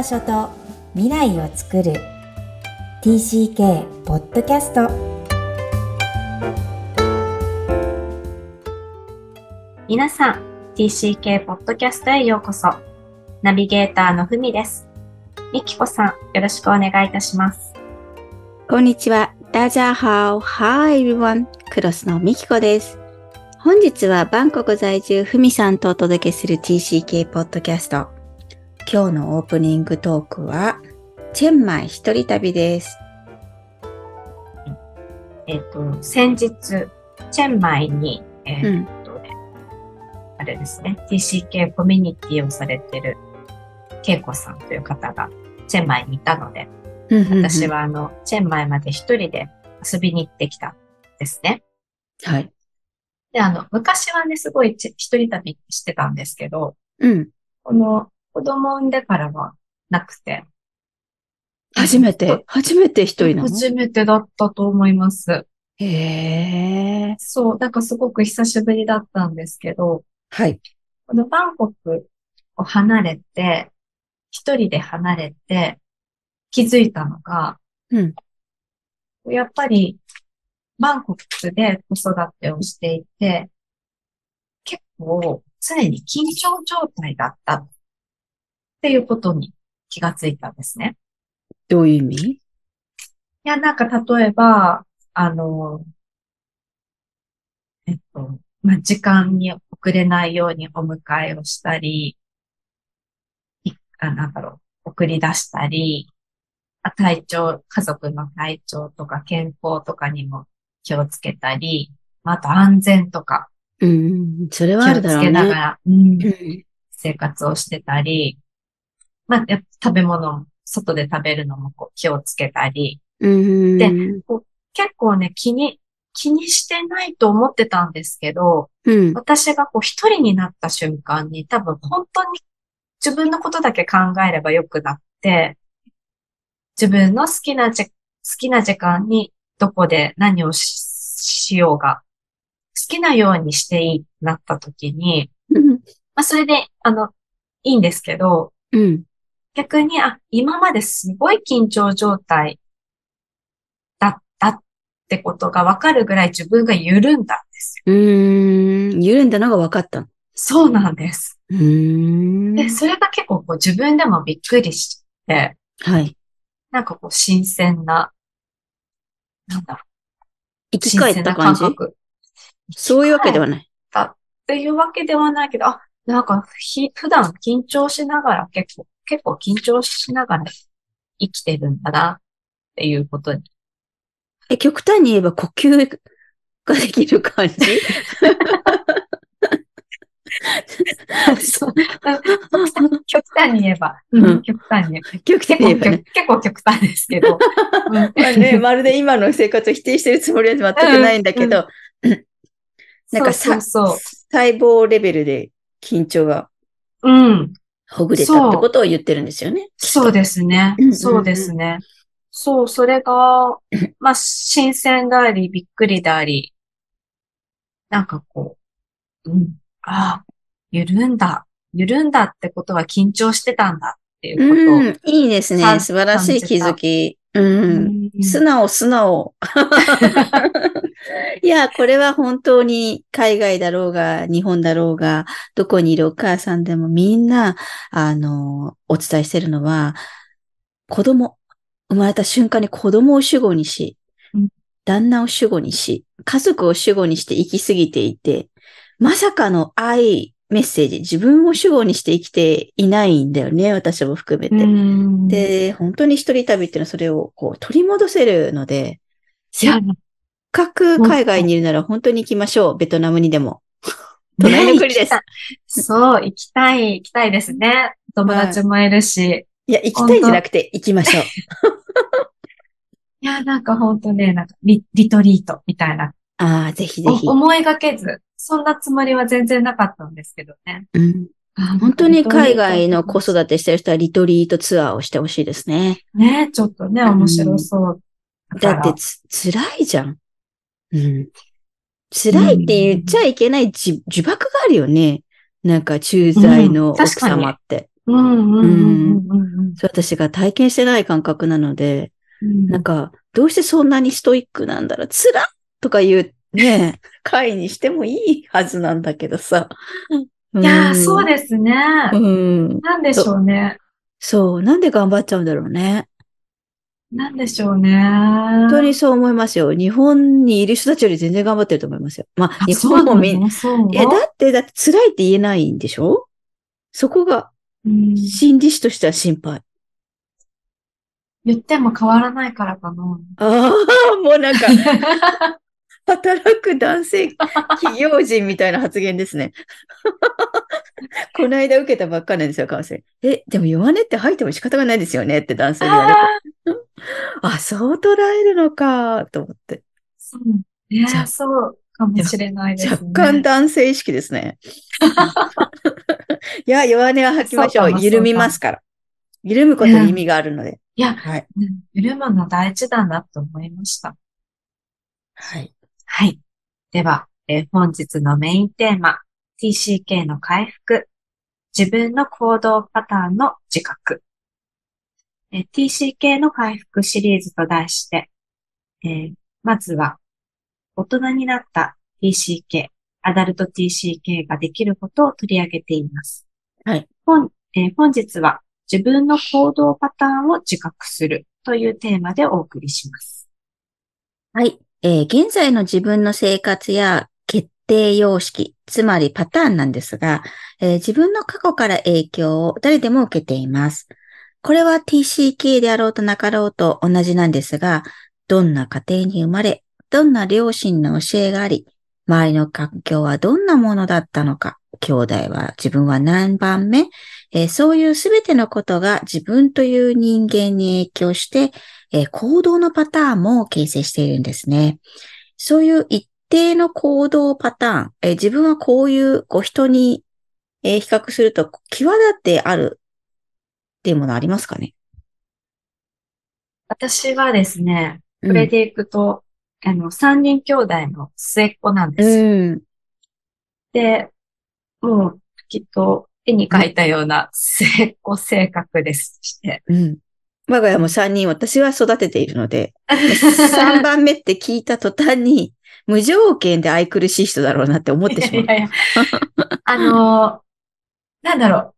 場所と未来を作る TCK ポッドキャスト皆さん TCK ポッドキャストへようこそナビゲーターのふみですみきこさんよろしくお願いいたしますこんにちは。ダジャーハオ。Hi everyone. クロスのみきこです。本日はバンコク在住ふみさんとお届けする TCK ポッドキャスト。今日のオープニングトークは、チェンマイ一人旅です。えっ、と先日チェンマイにえっ、うん。とね、あれですね TCK コミュニティをされてるけいこさんという方がチェンマイにいたので私は。はあの、チェンマイまで一人で遊びに行ってきたんですね。はい。で、あの、昔はね、すごいち一人旅してたんですけど、うん。この子供産んでからはなくて。初めて、初めて一人なの？初めてだったと思います。へえ。そう、なんかすごく久しぶりだったんですけど、はい。このバンコクを離れて、一人で離れて気づいたのが、うん。やっぱり、バンコクで子育てをしていて、結構常に緊張状態だったっていうことに気がついたんですね。どういう意味？いや、なんか例えば、あの、えっと、まあ、時間に遅れないようにお迎えをしたり、いあ、なんだろう、送り出したり、あ体調、家族の体調とか健康とかにも気をつけたり、まああと安全とかうん。それはある気をつだろうね。けながら、うんうん。生活をしてたり、まあ、食べ物も、外で食べるのもこう気をつけたり、うん。で結構ね、気に、気にしてないと思ってたんですけど、うん。私がこう一人になった瞬間に多分本当に自分のことだけ考えればよくなって、自分の好きなじ、好きな時間にどこで何をししようが、好きなようにしていいなった時に、うん。まあそれで、あの、いいんですけど、うん。逆に、あ、今まですごい緊張状態だったってことがわかるぐらい自分が緩んだんですよ。うーん。緩んだのが分かったの。そうなんです。うーん。で、それが結構こう自分でもびっくりして、はい。なんかこう新鮮な、なんだろう、生き返った感じ？そういうわけではない。っていうわけではないけど、あ、なんかひ、普段緊張しながら結構、結構緊張しながら生きてるんだなっていうことに。え、極端に言えば呼吸ができる感じ？そう極端に言えば、うんうん、極端に言えば。極端結構に言えばね。結構極端ですけど。うんまあね、まるで今の生活を否定してるつもりは全くないんだけど、なんかそうそうそう。細胞レベルで緊張がうん。ほぐれたってことを言ってるんですよね。そうですねそうですね。そう、それが、まあ、新鮮であり、びっくりであり、なんかこう、うん、ああ、緩んだ、緩んだってことは緊張してたんだっていうことを。うん、いいですね。感素晴らしい気づき。うん。うん素直、素直。いや、これは本当に海外だろうが、日本だろうが、どこにいるお母さんでもみんな、あの、お伝えしてるのは、子供、生まれた瞬間に子供を主語にしうん、旦那を主語にし、家族を主語にして生きすぎていて、まさかの愛、メッセージ、自分を主語にして生きていないんだよね、私も含めて。うん、で、本当に一人旅っていうのはそれをこう取り戻せるので、いや、かく海外にいるなら本当に行きましょう。ベトナムにでも。隣の国ですそう、行きたい、行きたいですね。友達もいるし。いや、行きたいんじゃなくて行きましょう。いや、なんかほんとね、なんかリリトリートみたいな。ああ、ぜひぜひお。思いがけず、そんなつもりは全然なかったんですけどね。うんあ本当に海外の子子育てしてる人はリトリートツアーをしてほしいですね。ね、ちょっとね、面白そう。だってつ、辛いじゃん。うん。辛いって言っちゃいけないじ呪縛があるよね。なんか、駐在の奥様って。私が体験してない感覚なので、うん。なんか、どうしてそんなにストイックなんだろう、つらっとか言う、ね、回にしてもいいはずなんだけどさ。いやー、そうでですね。うん。なんでしょうね。そう。なんで頑張っちゃうんだろうね。なんでしょうね。本当にそう思いますよ。日本にいる人たちより全然頑張ってると思いますよ。まあ、あ、日本もみん、のそう。え、だって、だって辛いって言えないんでしょ？そこがうん心理師としては心配。言っても変わらないからかな。ああ、もうなんか、働く男性企業人みたいな発言ですね。この間受けたばっかりなんですよ、川瀬。え、でも弱音って吐いても仕方がないですよねって男性に言われて。あそう捉えるのか、と思って。そう。ねじゃあそうかもしれないですね。若干男性意識ですね。いや、弱音は吐きましょう。そう緩みますから。緩むことに意味があるので。いや、はい。うん緩むの大事だなと思いました。はい。はい。では、えー本日のメインテーマ、TCK の回復。自分の行動パターンの自覚。えー TCK の回復シリーズと題して、えーまずは、大人になった TCK、アダルト TCK ができることを取り上げています。はい。本えー本日は、自分の行動パターンを自覚するというテーマでお送りします。はい。えー現在の自分の生活や決定様式、つまりパターンなんですが、えー自分の過去から影響を誰でも受けています。これは TCK であろうとなかろうと同じなんですが、どんな家庭に生まれ、どんな両親の教えがあり、周りの環境はどんなものだったのか、兄弟は自分は何番目、えーそういうすべてのことが自分という人間に影響して、えー行動のパターンも形成しているんですね。そういう一定の行動パターン、えー自分はこういうこう人に、えー比較すると際立ってあるっていうものありますかね？私はですね、うんそれでいくと、あの、三人兄弟の末っ子なんです。うん。で、もう、きっと、絵に描いたような末っ子性格ですして。うん。我が家も3人私は育てているので、3番目って聞いた途端に、無条件で愛くるしい人だろうなって思ってしまうい。やいやあの、なんだろう。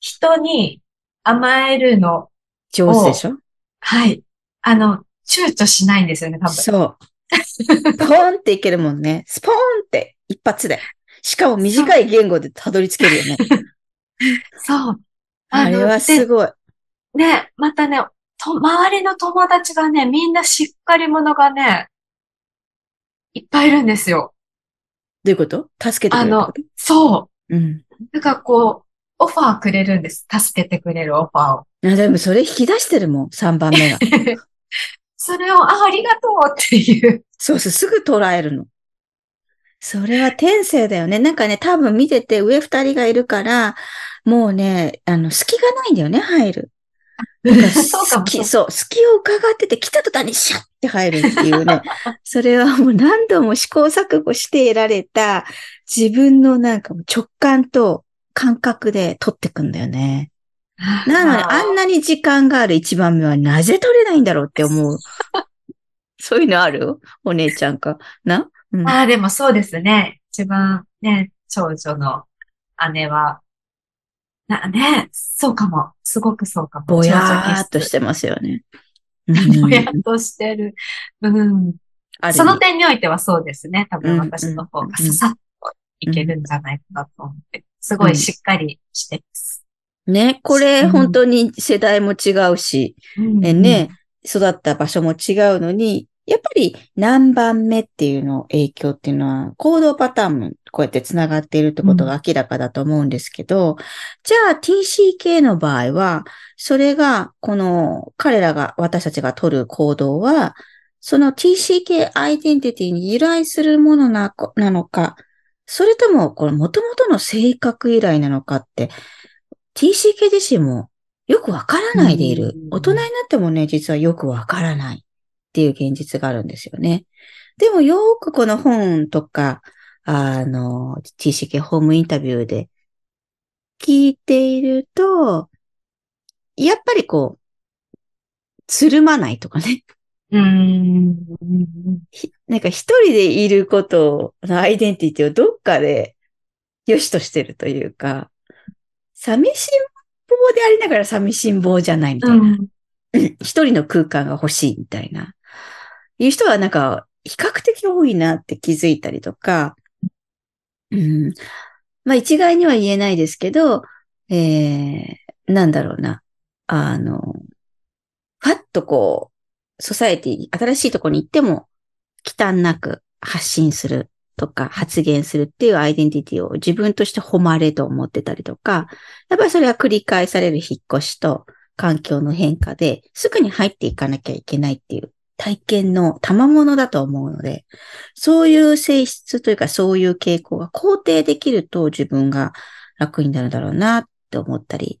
人に甘えるの、上手でしょ？はい。あの、躊躇しないんですよね、多分。そう。ポーンっていけるもんね。スポーンって一発で。しかも短い言語でたどり着けるよね。そう。あれはすごい。ね、またね、と、周りの友達がね、みんなしっかり者がね、いっぱいいるんですよ。ういうこと？助けてくれるってこと？そう。うん。なんかこう、オファーくれるんです。助けてくれるオファーを。いやでもそれ引き出してるもん、3番目が。それを、あ、ありがとうっていう。そうそう、すぐ捉えるの。それは天性だよね。なんかね、多分見てて上二人がいるから、もうね、あの、隙がないんだよね、入る。そうかも隙そう、隙を伺ってて、来た途端にシャッって入るっていうね。それはもう何度も試行錯誤して得られた自分のなんか直感と感覚で取ってくんだよね。なので、あんなに時間がある一番目はなぜ取れないんだろうって思う。そういうのある？お姉ちゃんか？な、うん、ああ、でもそうですね。一番ね、長女の姉は、な、ね、そうかも。すごくそうかも。ぼやーっとしてますよね。ぼやっとしてる。うん。その点においてはそうですね。多分うん私の方うんがささっといけるんじゃないかなと思って。すごいしっかりしてます。ね、これうん。本当に世代も違うし、うん。えね、育った場所も違うのに、やっぱり何番目っていうの影響っていうのは行動パターンもこうやって繋がっているってことが明らかだと思うんですけど、じゃあ TCK の場合は、それがこの彼らが私たちが取る行動は、その TCK アイデンティティに由来するものななのか、それともこれ元々の性格由来なのかって、TCK 自身もよくわからないでいるうん。大人になってもね、実はよくわからないっていう現実があるんですよね。でもよくこの本とか、あの、TCK ホームインタビューで聞いていると、やっぱりこう、つるまないとかね。うーん。ひなんか一人でいることのアイデンティティをどっかで良しとしてるというか、寂しん坊でありながら寂しん坊じゃないみたいな。うん。一人の空間が欲しいみたいな。いう人はなんか、比較的多いなって気づいたりとか、うん。まあ一概には言えないですけど、えー、なんだろうな。あの、パッとこう、ソサエティ、新しいとこに行っても、忌憚なく発信するとか発言するっていうアイデンティティを自分として誉れと思ってたりとか、やっぱりそれは繰り返される引っ越しと環境の変化ですぐに入っていかなきゃいけないっていう体験の賜物だと思うので、そういう性質というかそういう傾向が肯定できると自分が楽になるだろうなって思ったり、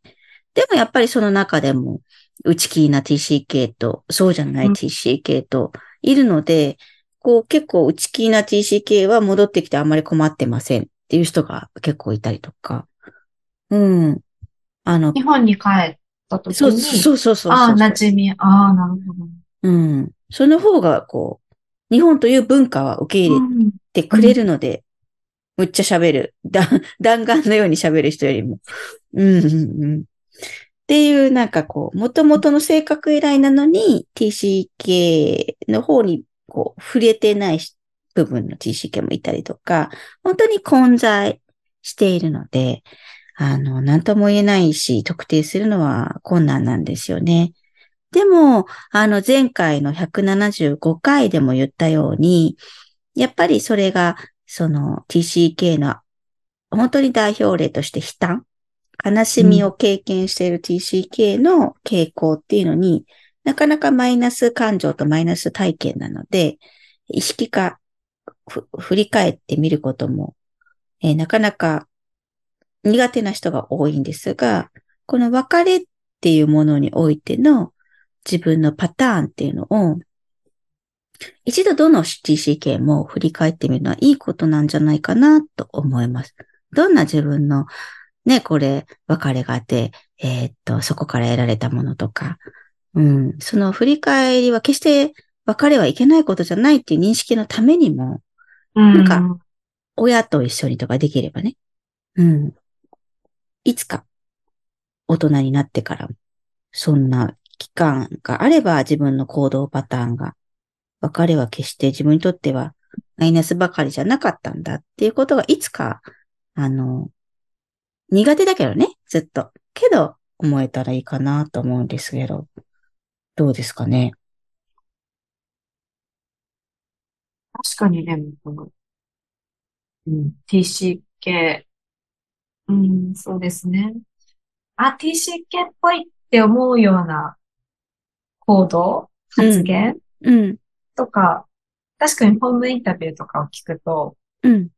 でもやっぱりその中でも内気な TCK とそうじゃない TCK といるので、こう結構内気な TCK は戻ってきてあんまり困ってませんっていう人が結構いたりとか。うん。あの、日本に帰った時に、そうそうそうそうそう。ああ、馴染み、ああ、なるほど。うん。その方がこう、日本という文化は受け入れうんてくれるので、むっちゃ喋る。だ弾丸のように喋る人よりも。うんうんうん。っていうなんかこう、元々の性格由来なのに TCK の方にこう、触れてない部分の TCK もいたりとか、本当に混在しているので、あの、なんとも言えないし、特定するのは困難なんですよね。でも、あの、前回の175回でも言ったように、やっぱりそれが、その TCK の本当に代表例として悲嘆、悲しみを経験している TCK の傾向っていうのに、なかなかマイナス感情とマイナス体験なので、意識化、ふ振り返ってみることも、えーなかなか苦手な人が多いんですが、この別れっていうものにおいての自分のパターンっていうのを、一度どの TCK も振り返ってみるのはいいことなんじゃないかなと思います。どんな自分のね、これ、別れがあって、えーっと、そこから得られたものとか、うん、その振り返りは決して別れはいけないことじゃないっていう認識のためにも、うん。なんか親と一緒にとかできればね。うん。いつか大人になってからも、そんな期間があれば自分の行動パターンが、別れは決して自分にとってはマイナスばかりじゃなかったんだっていうことがいつか、あの、苦手だけどね、ずっと。けど、思えたらいいかなと思うんですけど、どうですかね？確かにね、この、うん、TCK、うん、そうですね。あ、TCK っぽいって思うような行動、発言？うん、とか、確かにホームインタビューとかを聞くと、うん、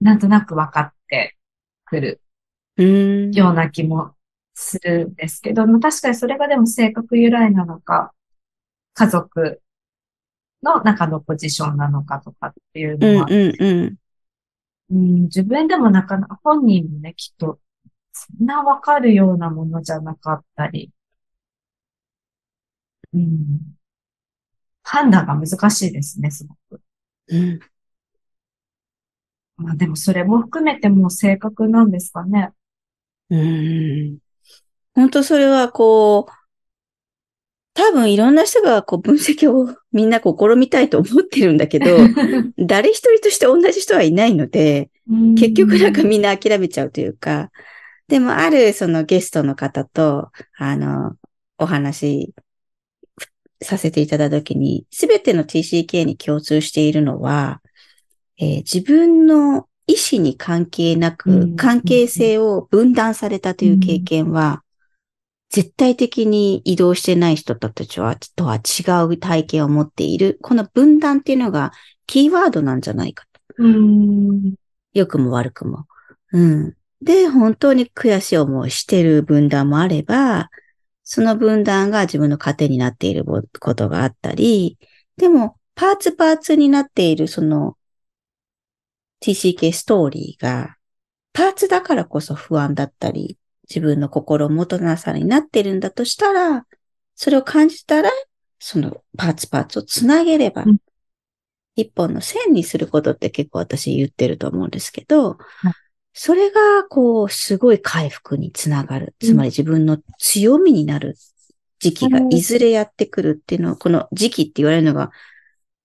なんとなく分かってくるうん。ような気もするんですけど、まあ確かにそれがでも性格由来なのか、家族の中のポジションなのかとかっていううん、のは、うん、うん。うん、自分でもなかなか本人もね、きっと、そんなわかるようなものじゃなかったり、うん、判断が難しいですね、すごく。うんまあでもそれも含めてもう性格なんですかね。うん。本当それはこう、多分いろんな人がこう分析をみんな試みたいと思ってるんだけど、誰一人として同じ人はいないので、結局なんかみんな諦めちゃうというか、でもあるそのゲストの方と、あの、お話させていただいたときに、すべての TCK に共通しているのは、えー自分の意思に関係なうくん関係性を分断されたという経験は、絶対的に移動してない人たちは、とは違う体験を持っている。この分断っていうのがキーワードなんじゃないかと。うん。良くも悪くも。うん。で、本当に悔しい思いしてる分断もあれば、その分断が自分の糧になっていることがあったり、でも、パーツパーツになっているその TCK ストーリーがパーツだからこそ不安だったり、自分の心もとなさになってるんだとしたら、それを感じたら、そのパーツパーツをつなげれば、うん。一本の線にすることって結構私言ってると思うんですけど、い。それが、こう、すごい回復につながる。つまり自分の強みになる時期がうん。いずれやってくるっていうのを、この時期って言われるのが、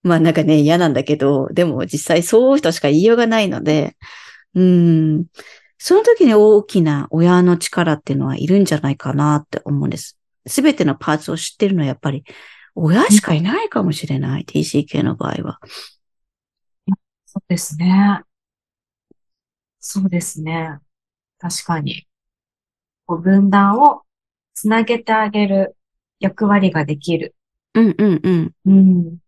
まあなんかね、嫌なんだけど、でも実際そうとしか言いようがないので、うん。その時に大きな親の力っていうのはいるんじゃないかなって思うんです。すべてのパーツを知ってるのはやっぱり親しかいないかもしれない。TCK の場合は。そうですね。そうですね。確かに。分断をつなげてあげる役割ができる。うんうんうん。うん。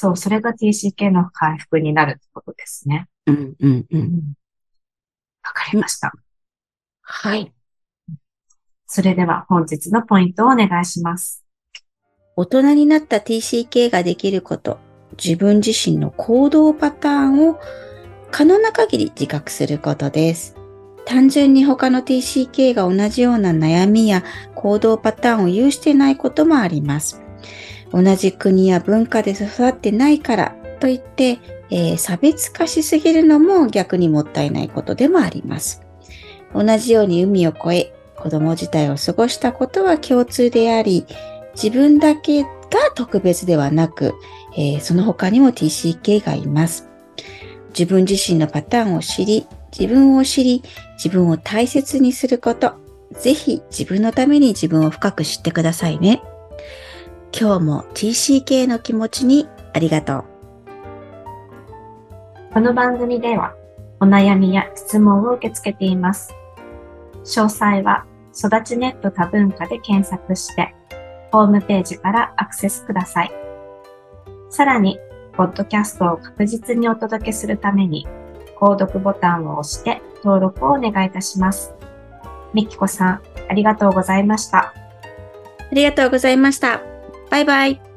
そう、それが TCK の回復になるってことですね。うんうんう。うんん。わかりました。はい。それでは本日のポイントをお願いします。大人になった TCK ができること、自分自身の行動パターンを可能な限り自覚することです。単純に他の TCK が同じような悩みや行動パターンを有してないこともあります。同じ国や文化で育ってないからといって、えー差別化しすぎるのも逆にもったいないことでもあります。同じように海を越え、子供自体を過ごしたことは共通であり、自分だけが特別ではなく、えーその他にも TCK がいます。自分自身のパターンを知り、自分を知り、自分を大切にすること。ぜひ自分のために自分を深く知ってくださいね。今日も TCK の気持ちにありがとう。この番組ではお悩みや質問を受け付けています。詳細は育ちネット多文化で検索して、ホームページからアクセスください。さらに、ポッドキャストを確実にお届けするために、購読ボタンを押して登録をお願いいたします。みきこさん、ありがとうございました。ありがとうございました。バイバイ。